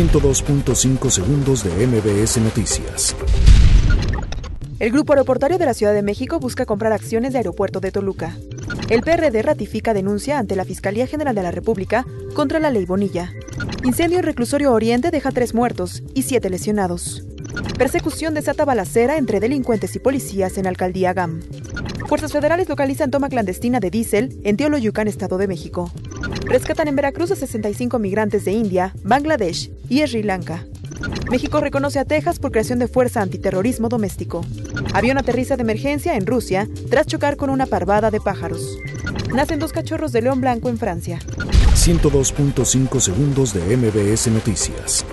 102.5 segundos de MBS Noticias. El Grupo Aeroportuario de la Ciudad de México busca comprar acciones de Aeropuerto de Toluca. El PRD ratifica denuncia ante la Fiscalía General de la República contra la ley Bonilla. Incendio en Reclusorio Oriente deja tres muertos y siete lesionados. Persecución desata balacera entre delincuentes y policías en Alcaldía GAM. Fuerzas federales localizan toma clandestina de diésel en Teoloyucan, Estado de México. Rescatan en Veracruz a 65 migrantes de India, Bangladesh y Sri Lanka. México reconoce a Texas por creación de fuerza antiterrorismo doméstico. Avión aterriza de emergencia en Rusia tras chocar con una parvada de pájaros. Nacen dos cachorros de león blanco en Francia. 102.5 segundos de MBS Noticias.